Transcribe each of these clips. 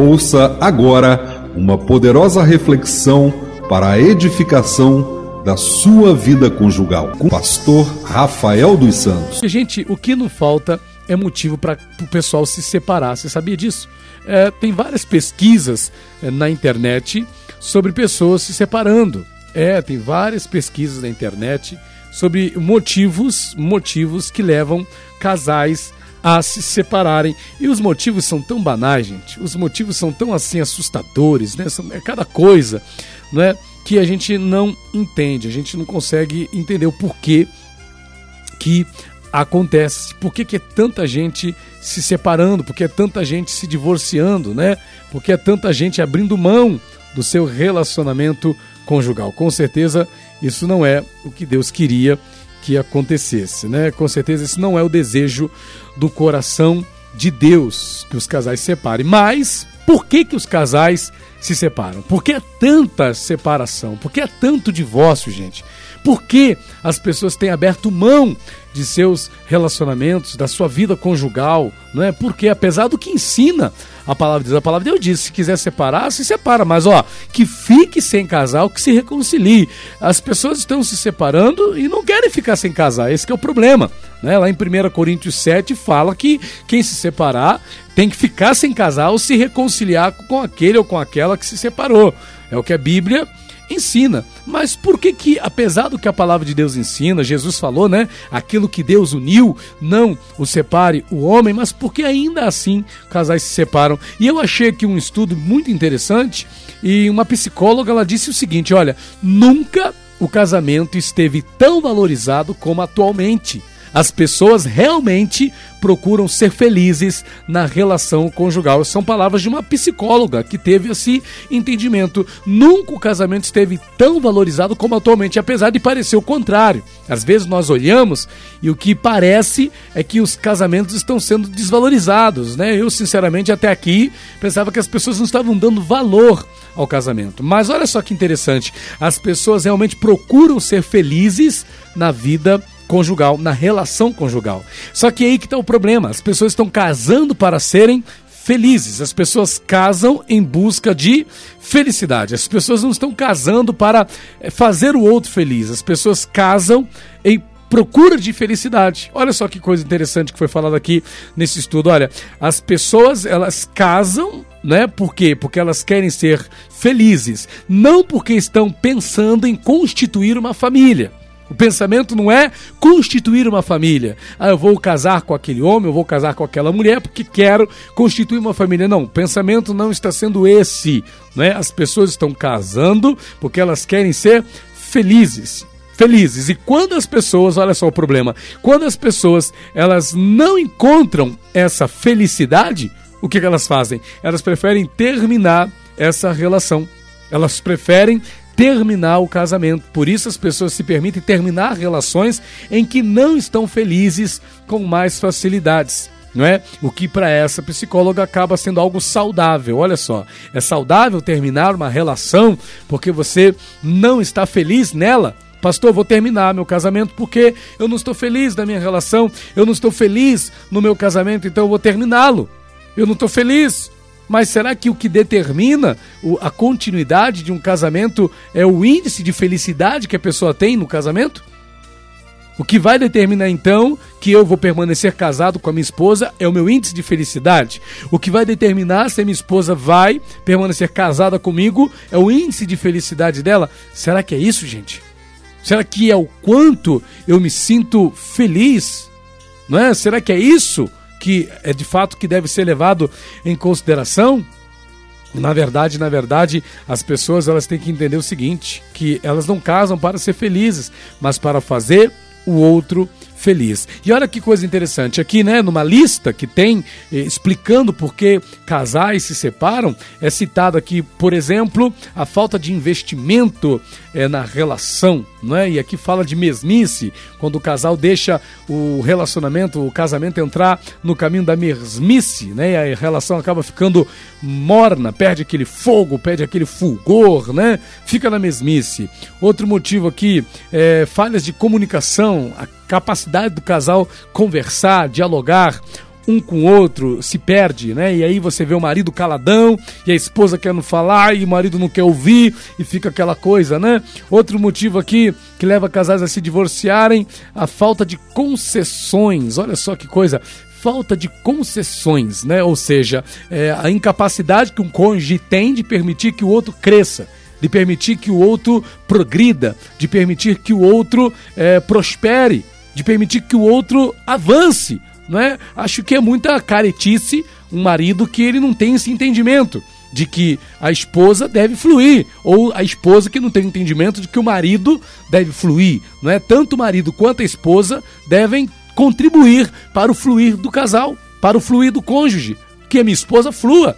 Ouça agora uma poderosa reflexão para a edificação da sua vida conjugal com o pastor Rafael dos Santos. Gente, o que não falta é motivo para o pessoal se separar. Você sabia disso? É, tem várias pesquisas é, na internet sobre pessoas se separando. É, tem várias pesquisas na internet sobre motivos, motivos que levam casais a se separarem. E os motivos são tão banais, gente. Os motivos são tão assim assustadores, né? É cada coisa, não é? Que a gente não entende, a gente não consegue entender o porquê que acontece, por que, que é tanta gente se separando, por que é tanta gente se divorciando, né? Por que é tanta gente abrindo mão do seu relacionamento conjugal. Com certeza, isso não é o que Deus queria que acontecesse, né? Com certeza, esse não é o desejo do coração de Deus que os casais se separem. Mas por que que os casais se separam? Por que é tanta separação? Por que é tanto divórcio, gente? Por que as pessoas têm aberto mão de seus relacionamentos, da sua vida conjugal, não é? Porque apesar do que ensina a palavra de Deus, a palavra de Deus diz, se quiser separar, se separa, mas ó, que fique sem casal, que se reconcilie. As pessoas estão se separando e não querem ficar sem casar, esse é o problema. Né? Lá em 1 Coríntios 7 fala que quem se separar tem que ficar sem casal ou se reconciliar com aquele ou com aquela que se separou. É o que a Bíblia ensina. Mas por que que, apesar do que a palavra de Deus ensina, Jesus falou, né? Aquilo que Deus uniu, não o separe o homem, mas por que ainda assim casais se separam? E eu achei aqui um estudo muito interessante e uma psicóloga ela disse o seguinte, olha, nunca o casamento esteve tão valorizado como atualmente. As pessoas realmente procuram ser felizes na relação conjugal. São palavras de uma psicóloga que teve esse entendimento. Nunca o casamento esteve tão valorizado como atualmente, apesar de parecer o contrário. Às vezes nós olhamos e o que parece é que os casamentos estão sendo desvalorizados, né? Eu, sinceramente, até aqui pensava que as pessoas não estavam dando valor ao casamento. Mas olha só que interessante, as pessoas realmente procuram ser felizes na vida conjugal, na relação conjugal. Só que aí que está o problema: as pessoas estão casando para serem felizes. As pessoas casam em busca de felicidade. As pessoas não estão casando para eh, fazer o outro feliz. As pessoas casam em procura de felicidade. Olha só que coisa interessante que foi falado aqui nesse estudo. Olha, as pessoas elas casam, né? Por quê? Porque elas querem ser felizes, não porque estão pensando em constituir uma família. O pensamento não é constituir uma família. Ah, eu vou casar com aquele homem, eu vou casar com aquela mulher porque quero constituir uma família. Não, o pensamento não está sendo esse. Né? As pessoas estão casando porque elas querem ser felizes. Felizes. E quando as pessoas, olha só o problema, quando as pessoas elas não encontram essa felicidade, o que, que elas fazem? Elas preferem terminar essa relação. Elas preferem terminar o casamento. Por isso as pessoas se permitem terminar relações em que não estão felizes com mais facilidades. Não é? O que para essa psicóloga acaba sendo algo saudável. Olha só, é saudável terminar uma relação porque você não está feliz nela? Pastor, vou terminar meu casamento porque eu não estou feliz na minha relação, eu não estou feliz no meu casamento, então eu vou terminá-lo. Eu não estou feliz. Mas será que o que determina a continuidade de um casamento é o índice de felicidade que a pessoa tem no casamento? O que vai determinar então que eu vou permanecer casado com a minha esposa é o meu índice de felicidade. O que vai determinar se a minha esposa vai permanecer casada comigo é o índice de felicidade dela. Será que é isso, gente? Será que é o quanto eu me sinto feliz? Não é? Será que é isso que é de fato que deve ser levado em consideração? Na verdade, na verdade, as pessoas elas têm que entender o seguinte, que elas não casam para ser felizes, mas para fazer o outro feliz. E olha que coisa interessante, aqui, né, numa lista que tem eh, explicando por que casais se separam, é citado aqui, por exemplo, a falta de investimento eh, na relação, não é? E aqui fala de mesmice, quando o casal deixa o relacionamento, o casamento entrar no caminho da mesmice, né? E a relação acaba ficando morna, perde aquele fogo, perde aquele fulgor, né? Fica na mesmice. Outro motivo aqui é falhas de comunicação, a capacidade do casal conversar, dialogar. um com o outro se perde, né? E aí você vê o marido caladão e a esposa querendo falar e o marido não quer ouvir e fica aquela coisa, né? Outro motivo aqui que leva casais a se divorciarem, a falta de concessões. Olha só que coisa falta de concessões, né? Ou seja, é, a incapacidade que um cônjuge tem de permitir que o outro cresça, de permitir que o outro progrida, de permitir que o outro é, prospere, de permitir que o outro avance, né? Acho que é muita caretice um marido que ele não tem esse entendimento de que a esposa deve fluir, ou a esposa que não tem entendimento de que o marido deve fluir, não é? Tanto o marido quanto a esposa devem contribuir para o fluir do casal, para o fluir do cônjuge, que a minha esposa flua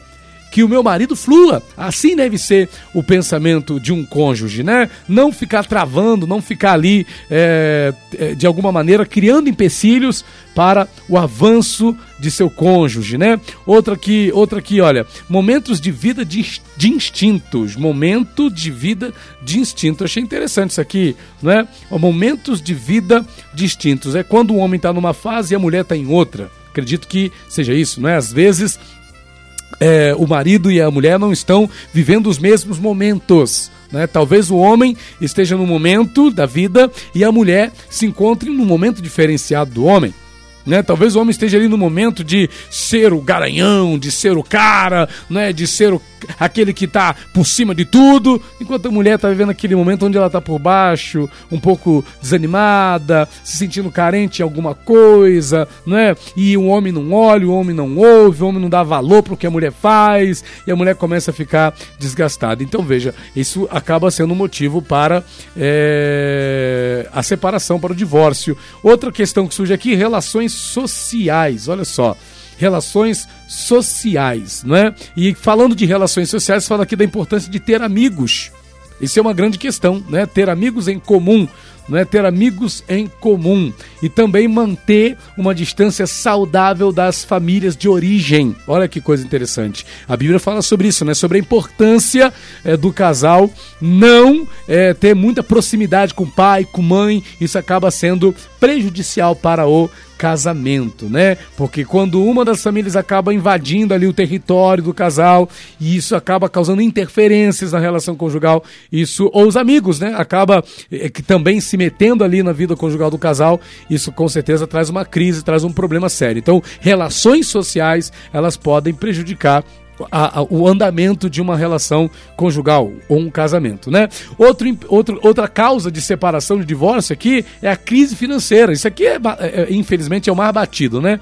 que o meu marido flua. Assim deve ser o pensamento de um cônjuge, né? Não ficar travando, não ficar ali é, de alguma maneira criando empecilhos para o avanço de seu cônjuge, né? Outra aqui, outra aqui, olha, momentos de vida de, de instintos, momento de vida de instinto. achei interessante isso aqui, né? Momentos de vida distintos. É quando o homem está numa fase e a mulher está em outra. Acredito que seja isso, não é? Às vezes é, o marido e a mulher não estão vivendo os mesmos momentos. Né? Talvez o homem esteja no momento da vida e a mulher se encontre num momento diferenciado do homem. Né? Talvez o homem esteja ali no momento de ser o garanhão, de ser o cara, né? de ser o, aquele que está por cima de tudo, enquanto a mulher está vivendo aquele momento onde ela está por baixo, um pouco desanimada, se sentindo carente em alguma coisa, né? e o homem não olha, o homem não ouve, o homem não dá valor para o que a mulher faz, e a mulher começa a ficar desgastada. Então veja, isso acaba sendo um motivo para é, a separação, para o divórcio. Outra questão que surge aqui, relações sociais. Olha só, relações sociais, não é? E falando de relações sociais, fala aqui da importância de ter amigos. Isso é uma grande questão, né? Ter amigos em comum não é ter amigos em comum e também manter uma distância saudável das famílias de origem. Olha que coisa interessante. A Bíblia fala sobre isso, né? Sobre a importância é, do casal não é, ter muita proximidade com pai, com mãe. Isso acaba sendo prejudicial para o casamento, né? Porque quando uma das famílias acaba invadindo ali o território do casal e isso acaba causando interferências na relação conjugal, isso ou os amigos, né? Acaba é, que também se metendo ali na vida conjugal do casal, isso com certeza traz uma crise, traz um problema sério. Então, relações sociais, elas podem prejudicar a, a, o andamento de uma relação conjugal ou um casamento, né? Outro, outro, outra causa de separação, de divórcio aqui é a crise financeira. Isso aqui, é, é, é, infelizmente, é o mais batido, né?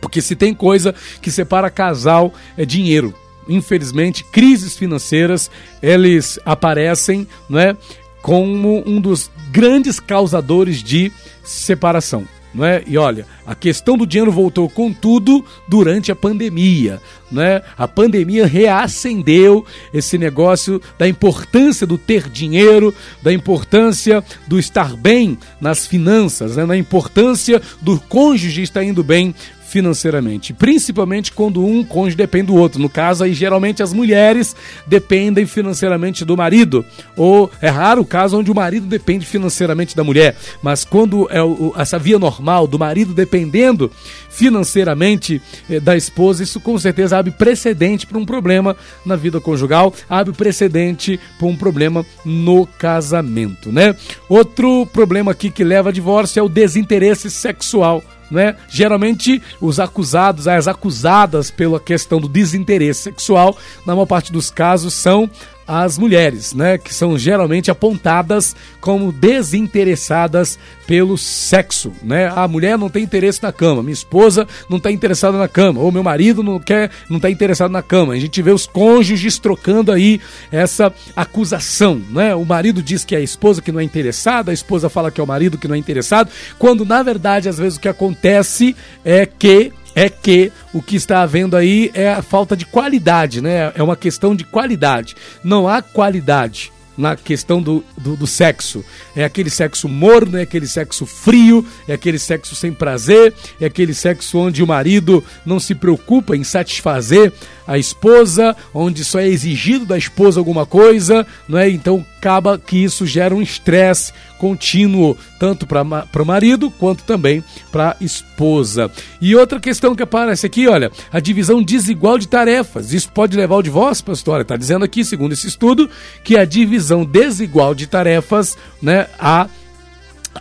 Porque se tem coisa que separa casal é dinheiro. Infelizmente, crises financeiras, eles aparecem, né? Como um dos grandes causadores de separação. Não é? E olha, a questão do dinheiro voltou com tudo durante a pandemia. Né? A pandemia reacendeu esse negócio da importância do ter dinheiro, da importância do estar bem nas finanças, né? da importância do cônjuge estar indo bem financeiramente, principalmente quando um cônjuge depende do outro. No caso aí, geralmente as mulheres dependem financeiramente do marido, ou é raro o caso onde o marido depende financeiramente da mulher, mas quando é o, essa via normal do marido dependendo financeiramente eh, da esposa, isso com certeza abre precedente para um problema na vida conjugal, abre precedente para um problema no casamento, né? Outro problema aqui que leva a divórcio é o desinteresse sexual né? Geralmente os acusados, as acusadas pela questão do desinteresse sexual, na maior parte dos casos são as mulheres, né, que são geralmente apontadas como desinteressadas pelo sexo, né? A mulher não tem interesse na cama, minha esposa não está interessada na cama, ou meu marido não quer, não está interessado na cama. A gente vê os cônjuges trocando aí essa acusação, né? O marido diz que é a esposa que não é interessada, a esposa fala que é o marido que não é interessado, quando na verdade às vezes o que acontece é que é que o que está havendo aí é a falta de qualidade, né? É uma questão de qualidade. Não há qualidade na questão do, do, do, sexo. É aquele sexo morno, é aquele sexo frio, é aquele sexo sem prazer, é aquele sexo onde o marido não se preocupa em satisfazer a esposa, onde só é exigido da esposa alguma coisa, não é? Então acaba que isso gera um estresse contínuo, tanto para o marido quanto também para a esposa. E outra questão que aparece aqui, olha, a divisão desigual de tarefas. Isso pode levar ao divórcio, pastor? Está dizendo aqui, segundo esse estudo, que a divisão desigual de tarefas, né, a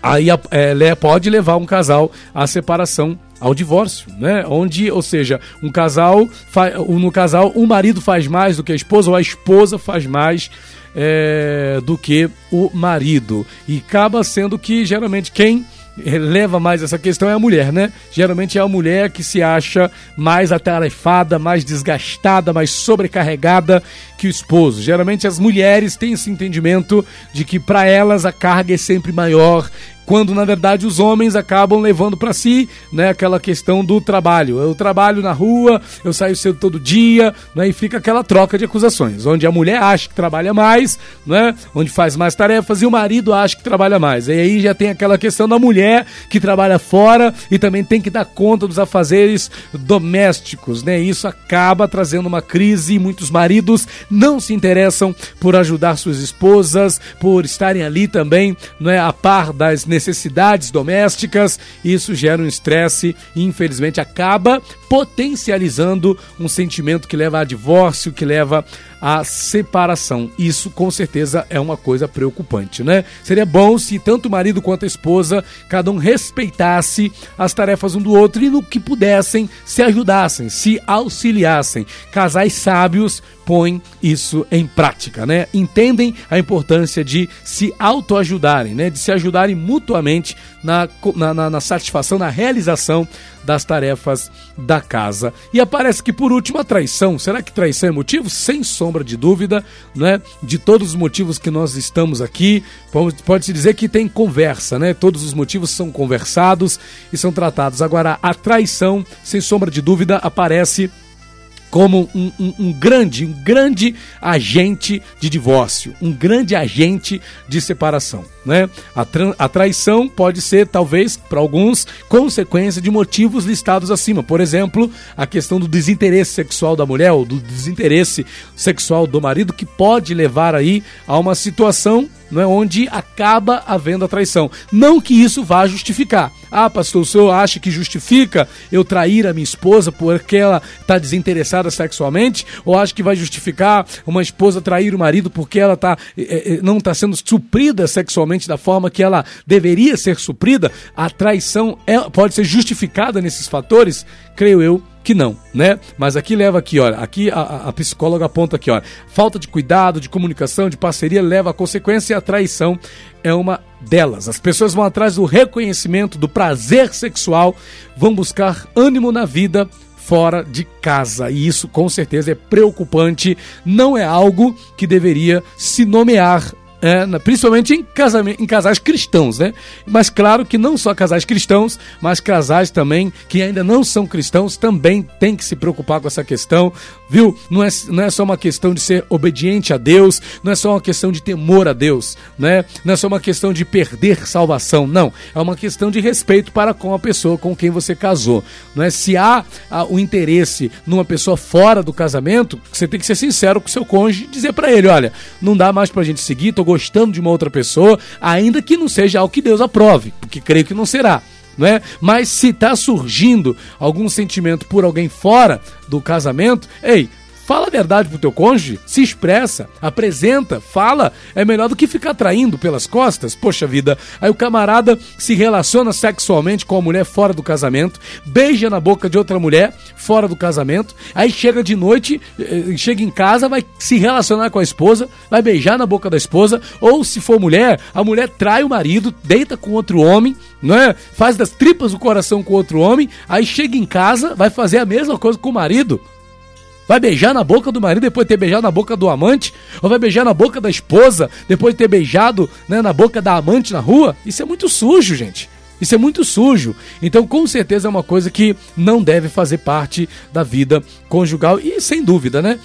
aí é, pode levar um casal à separação ao divórcio, né? Onde, ou seja, um casal, no casal, o marido faz mais do que a esposa ou a esposa faz mais é, do que o marido. E acaba sendo que geralmente quem leva mais essa questão é a mulher, né? Geralmente é a mulher que se acha mais atarefada, mais desgastada, mais sobrecarregada que o esposo. Geralmente as mulheres têm esse entendimento de que para elas a carga é sempre maior quando na verdade os homens acabam levando para si, né, aquela questão do trabalho. Eu trabalho na rua, eu saio cedo todo dia, né, e fica aquela troca de acusações, onde a mulher acha que trabalha mais, né, onde faz mais tarefas e o marido acha que trabalha mais. E aí já tem aquela questão da mulher que trabalha fora e também tem que dar conta dos afazeres domésticos, né? Isso acaba trazendo uma crise e muitos maridos não se interessam por ajudar suas esposas, por estarem ali também, né, a par das necessidades necessidades domésticas, isso gera um estresse e infelizmente acaba potencializando um sentimento que leva a divórcio, que leva a separação. Isso com certeza é uma coisa preocupante, né? Seria bom se tanto o marido quanto a esposa, cada um respeitasse as tarefas um do outro e no que pudessem se ajudassem, se auxiliassem. Casais sábios põem isso em prática, né? Entendem a importância de se autoajudarem, né? De se ajudarem mutuamente na, na, na satisfação, na realização das tarefas da casa. E aparece que por último a traição. Será que traição é motivo? Sem sombra de dúvida, né? De todos os motivos que nós estamos aqui, pode-se dizer que tem conversa, né? Todos os motivos são conversados e são tratados. Agora, a traição, sem sombra de dúvida, aparece como um, um, um, grande, um grande agente de divórcio, um grande agente de separação. Né? A, a traição pode ser, talvez, para alguns, consequência de motivos listados acima. Por exemplo, a questão do desinteresse sexual da mulher ou do desinteresse sexual do marido, que pode levar aí a uma situação não é onde acaba havendo a traição. Não que isso vá justificar. Ah, pastor, o senhor acha que justifica eu trair a minha esposa porque ela está desinteressada sexualmente? Ou acha que vai justificar uma esposa trair o marido porque ela tá, eh, não está sendo suprida sexualmente da forma que ela deveria ser suprida? A traição é, pode ser justificada nesses fatores? Creio eu que não, né? Mas aqui leva aqui, olha, aqui a, a psicóloga aponta aqui, olha, falta de cuidado, de comunicação, de parceria leva a consequência e a traição é uma delas. As pessoas vão atrás do reconhecimento, do prazer sexual, vão buscar ânimo na vida fora de casa. E isso com certeza é preocupante, não é algo que deveria se nomear é, principalmente em, casamento, em casais cristãos, né? Mas claro que não só casais cristãos, mas casais também que ainda não são cristãos também têm que se preocupar com essa questão, viu? Não é, não é só uma questão de ser obediente a Deus, não é só uma questão de temor a Deus, né? Não é só uma questão de perder salvação, não. É uma questão de respeito para com a pessoa com quem você casou, não é? Se há, há o interesse numa pessoa fora do casamento, você tem que ser sincero com seu cônjuge e dizer para ele, olha, não dá mais pra gente seguir, tô gostando de uma outra pessoa, ainda que não seja algo que Deus aprove, porque creio que não será. Né? Mas se está surgindo algum sentimento por alguém fora do casamento, ei, Fala a verdade pro teu cônjuge, se expressa, apresenta, fala. É melhor do que ficar traindo pelas costas. Poxa vida, aí o camarada se relaciona sexualmente com a mulher fora do casamento, beija na boca de outra mulher fora do casamento, aí chega de noite, eh, chega em casa, vai se relacionar com a esposa, vai beijar na boca da esposa, ou se for mulher, a mulher trai o marido, deita com outro homem, não é? Faz das tripas o coração com outro homem, aí chega em casa, vai fazer a mesma coisa com o marido. Vai beijar na boca do marido depois de ter beijado na boca do amante? Ou vai beijar na boca da esposa depois de ter beijado né, na boca da amante na rua? Isso é muito sujo, gente. Isso é muito sujo. Então, com certeza, é uma coisa que não deve fazer parte da vida conjugal. E sem dúvida, né?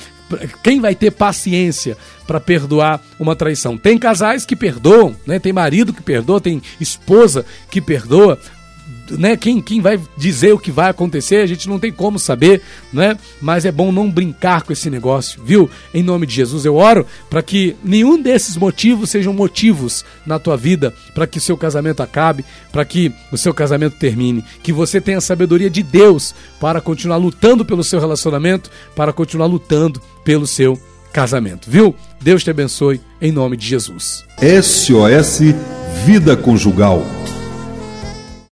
Quem vai ter paciência para perdoar uma traição? Tem casais que perdoam, né? Tem marido que perdoa, tem esposa que perdoa né? Quem, quem vai dizer o que vai acontecer, a gente não tem como saber, né? Mas é bom não brincar com esse negócio, viu? Em nome de Jesus eu oro para que nenhum desses motivos sejam motivos na tua vida para que o seu casamento acabe, para que o seu casamento termine, que você tenha a sabedoria de Deus para continuar lutando pelo seu relacionamento, para continuar lutando pelo seu casamento, viu? Deus te abençoe em nome de Jesus. SOS Vida Conjugal